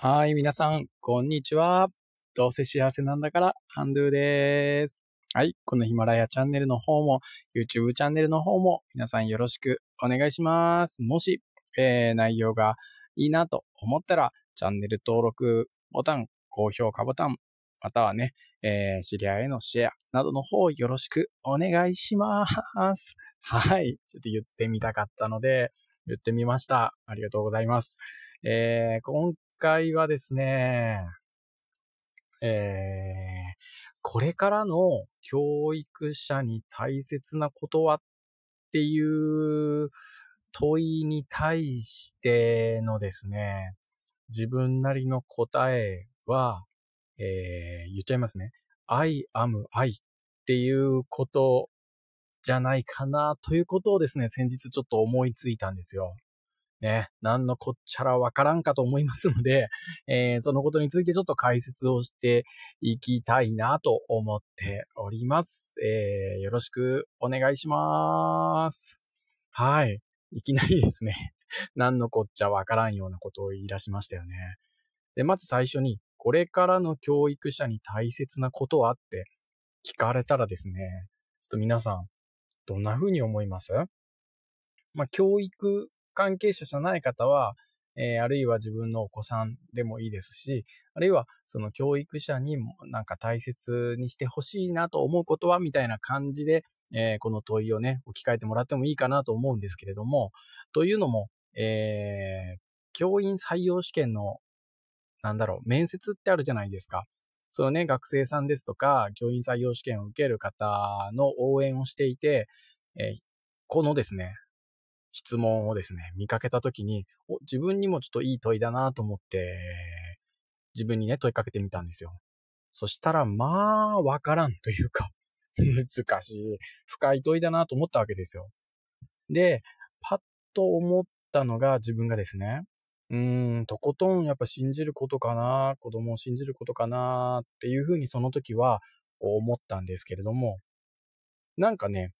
はい、皆さん、こんにちは。どうせ幸せなんだから、アンドゥーです。はい、このヒマラヤチャンネルの方も、YouTube チャンネルの方も、皆さんよろしくお願いします。もし、えー、内容がいいなと思ったら、チャンネル登録ボタン、高評価ボタン、またはね、えー、知り合いへのシェアなどの方よろしくお願いします。はい。ちょっと言ってみたかったので、言ってみました。ありがとうございます。えー、今回はですね、えー、これからの教育者に大切なことはっていう問いに対してのですね、自分なりの答えは、えー、言っちゃいますね。I am I っていうことじゃないかなということをですね、先日ちょっと思いついたんですよ。ね、何のこっちゃらわからんかと思いますので、えー、そのことについてちょっと解説をしていきたいなと思っております。えー、よろしくお願いします。はい。いきなりですね、何のこっちゃわからんようなことを言い出しましたよね。で、まず最初に、これからの教育者に大切なことはって聞かれたらですね、ちょっと皆さん、どんな風に思います？まあ、教育関係者じゃない方は、えー、あるいは自分のお子さんでもいいですし、あるいはその教育者にもなんか大切にしてほしいなと思うことはみたいな感じで、えー、この問いをね、置き換えてもらってもいいかなと思うんですけれども、というのも、えー、教員採用試験の、なんだろう、面接ってあるじゃないですか。そのね、学生さんですとか、教員採用試験を受ける方の応援をしていて、えー、このですね、質問をですね、見かけたときに、自分にもちょっといい問いだなと思って、自分にね、問いかけてみたんですよ。そしたら、まあ、わからんというか、難しい、深い問いだなと思ったわけですよ。で、パッと思ったのが自分がですね、うーん、とことんやっぱ信じることかな、子供を信じることかなっていうふうにその時は思ったんですけれども、なんかね、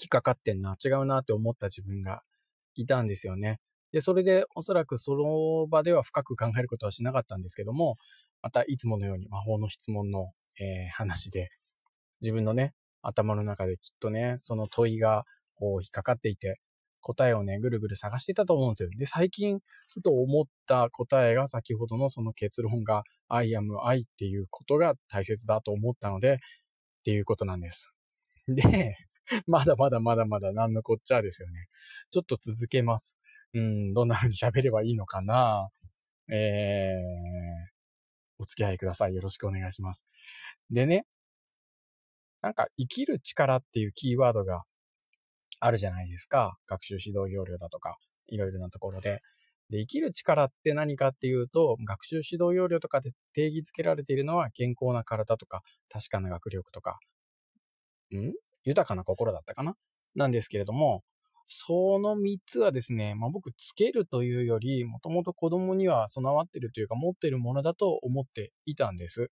引っかかってんな、違うなって思った自分がいたんですよね。で、それでおそらくその場では深く考えることはしなかったんですけども、またいつものように魔法の質問の、えー、話で、自分のね、頭の中できっとね、その問いがこう引っかかっていて、答えをね、ぐるぐる探してたと思うんですよ。で、最近、ふと思った答えが先ほどのその結論が I am I っていうことが大切だと思ったので、っていうことなんです。で、まだまだまだまだ何のこっちゃですよね。ちょっと続けます。うん、どんな風に喋ればいいのかなえー、お付き合いください。よろしくお願いします。でね、なんか生きる力っていうキーワードがあるじゃないですか。学習指導要領だとか、いろいろなところで。で、生きる力って何かっていうと、学習指導要領とかで定義づけられているのは健康な体とか、確かな学力とか、ん？豊かな心だったかな？なんですけれども、その3つはですね、まあ、僕つけるというより、もともと子供には備わってるというか持ってるものだと思っていたんです。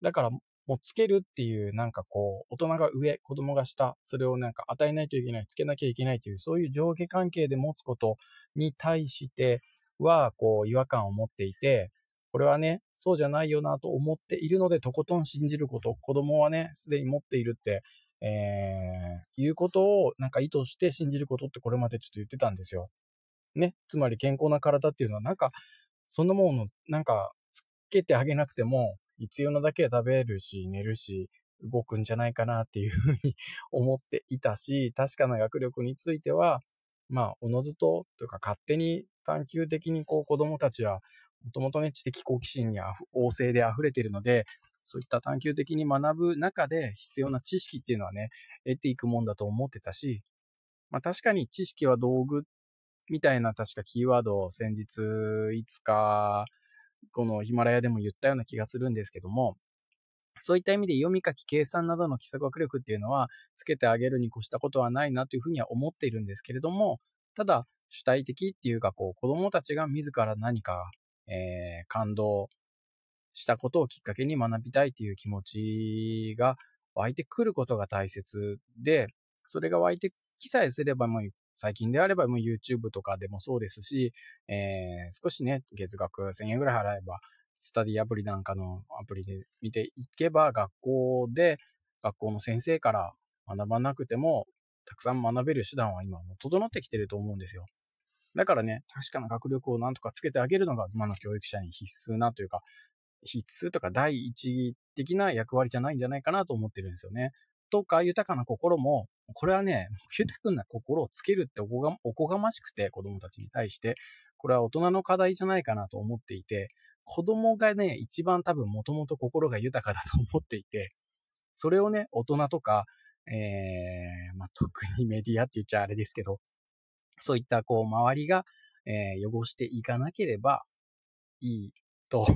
だから、もうつけるっていうなんかこう、大人が上、子供が下、それをなんか与えないといけない、つけなきゃいけないという、そういう上下関係で持つことに対しては、こう、違和感を持っていて、これはね、そうじゃないよなと思っているので、とことん信じること、子供はね、すでに持っているってえー、いうことをなんか意図して信じることってこれまでちょっと言ってたんですよ。ね。つまり健康な体っていうのはなんか、そんなものなんかつけてあげなくても必要なだけは食べるし、寝るし、動くんじゃないかなっていうふうに思っていたし、確かな学力については、まあ、おのずと、というか勝手に探求的にこう子供たちは、もともとね、知的好奇心に旺盛で溢れているので、そういった探求的に学ぶ中で必要な知識っていうのはね、得ていくもんだと思ってたし、まあ確かに知識は道具みたいな確かキーワードを先日いつかこのヒマラヤでも言ったような気がするんですけども、そういった意味で読み書き計算などの基礎学力っていうのはつけてあげるに越したことはないなというふうには思っているんですけれども、ただ主体的っていうかこう子供たちが自ら何か、えー、感動したことをきっかけに学びたいという気持ちが湧いてくることが大切で、それが湧いてきさえすればもう最近であればもう YouTube とかでもそうですし、えー、少しね、月額1000円ぐらい払えば、スタディアプリなんかのアプリで見ていけば、学校で、学校の先生から学ばなくても、たくさん学べる手段は今整ってきてると思うんですよ。だからね、確かな学力をなんとかつけてあげるのが今の教育者に必須なというか、必須とか第一的な役割じゃないんじゃないかなと思ってるんですよね。とか、豊かな心も、これはね、豊かな心をつけるっておこがおこがましくて、子供たちに対して、これは大人の課題じゃないかなと思っていて、子供がね、一番多分もともと心が豊かだと思っていて、それをね、大人とか、えー、まあ、特にメディアって言っちゃあれですけど、そういったこう、周りが、えー、汚していかなければいいと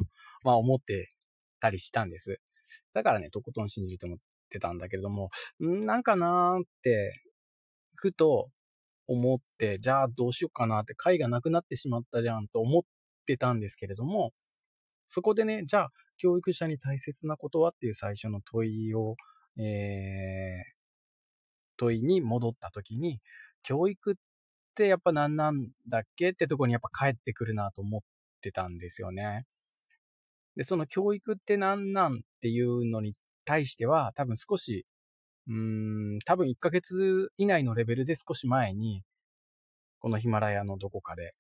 まあ思ってたりしたんです。だからね、とことん信じて思ってたんだけれども、んなんかなーって、ふと思って、じゃあどうしようかなって、会がなくなってしまったじゃんと思ってたんですけれども、そこでね、じゃあ教育者に大切なことはっていう最初の問いを、えー、問いに戻った時に、教育ってやっぱ何なんだっけってとこにやっぱ帰ってくるなと思ってたんですよね。で、その教育って何なんっていうのに対しては、多分少し、うーん、多分1ヶ月以内のレベルで少し前に、このヒマラヤのどこかで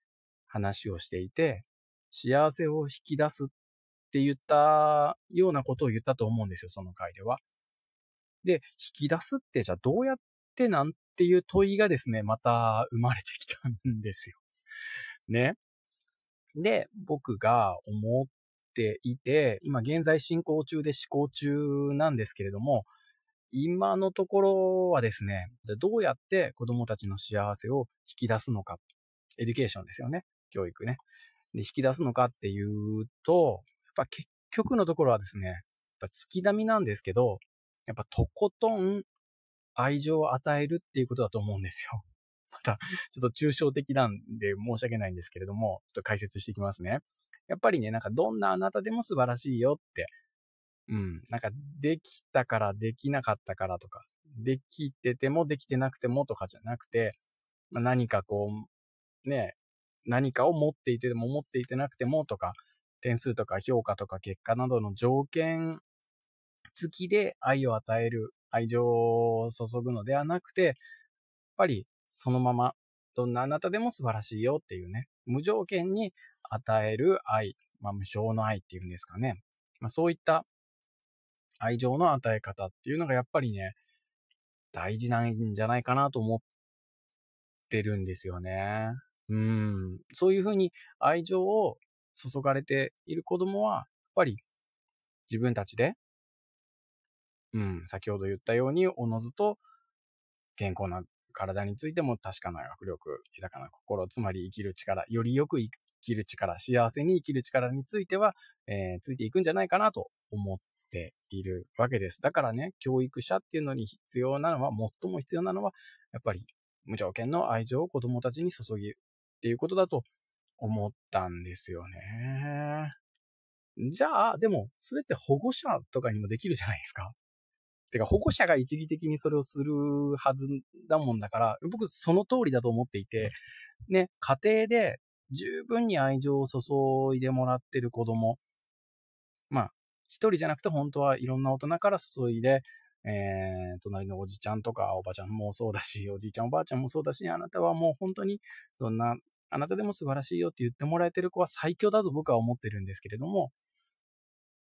話をしていて、幸せを引き出すって言ったようなことを言ったと思うんですよ、その回では。で、引き出すってじゃあどうやってなんていう問いがですね、また生まれてきたんですよ。ね。で、僕が思っていて、今現在進行中で試行中なんですけれども、今のところはですね、どうやって子供たちの幸せを引き出すのか、エデュケーションですよね、教育ね。で、引き出すのかっていうと、やっぱ結局のところはですね、やっぱ月並みなんですけど、やっぱとことん愛情を与えるっていうことだと思うんですよ。また、ちょっと抽象的なんで申し訳ないんですけれども、ちょっと解説していきますね。やっぱりね、なんかどんなあなたでも素晴らしいよって、うん、なんかできたからできなかったからとか、できててもできてなくてもとかじゃなくて、まあ、何かこう、ね、何かを持っていても持っていてなくてもとか、点数とか評価とか結果などの条件付きで愛を与える、愛情を注ぐのではなくて、やっぱりそのまま、どんなあなたでも素晴らしいよっていうね、無条件に与える愛、まあ、無償の愛っていうんですかね。まあ、そういった愛情の与え方っていうのがやっぱりね、大事なんじゃないかなと思ってるんですよね。うん。そういうふうに愛情を注がれている子供は、やっぱり自分たちで、うん、先ほど言ったように、おのずと健康な体についても確かな学力、豊かな心、つまり生きる力、よりよくきる力、幸せに生きる力については、えー、ついていくんじゃないかなと思っているわけです。だからね、教育者っていうのに必要なのは、最も必要なのは、やっぱり無条件の愛情を子供たちに注ぎっていうことだと思ったんですよね。じゃあ、でも、それって保護者とかにもできるじゃないですか。てか、保護者が一義的にそれをするはずだもんだから、僕その通りだと思っていて、ね、家庭で十分に愛情を注いでもらってる子供。まあ、一人じゃなくて本当はいろんな大人から注いで、えー、隣のおじちゃんとかおばちゃんもそうだし、おじいちゃんおばあちゃんもそうだし、あなたはもう本当にどんな、あなたでも素晴らしいよって言ってもらえてる子は最強だと僕は思ってるんですけれども、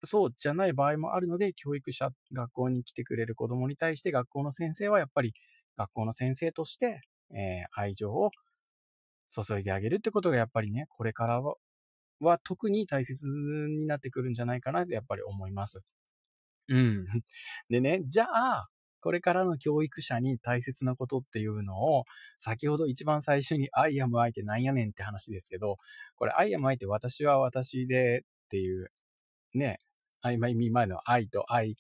そうじゃない場合もあるので、教育者、学校に来てくれる子供に対して学校の先生はやっぱり学校の先生として、えー、愛情を注いであげるってことがやっぱりね、これからはは特に大切になってくるんじゃないかなとやっぱり思います。うん。でね、じゃあ、これからの教育者に大切なことっていうのを、先ほど一番最初に I am I ってなんやねんって話ですけど、これ I am I って私は私でっていうね、曖昧見前の愛と愛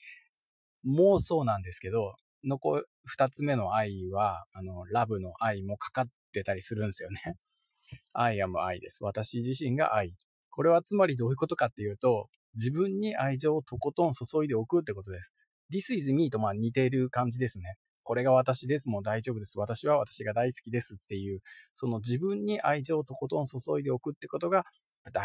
もそうなんですけど、残、二つ目の愛は、あの、ラブの愛もかかってたりするんですよね。I am 愛です。私自身が愛。これはつまりどういうことかっていうと、自分に愛情をとことん注いでおくってことです。This is me とまあ似ている感じですね。これが私です。もう大丈夫です。私は私が大好きですっていう、その自分に愛情をとことん注いでおくってことが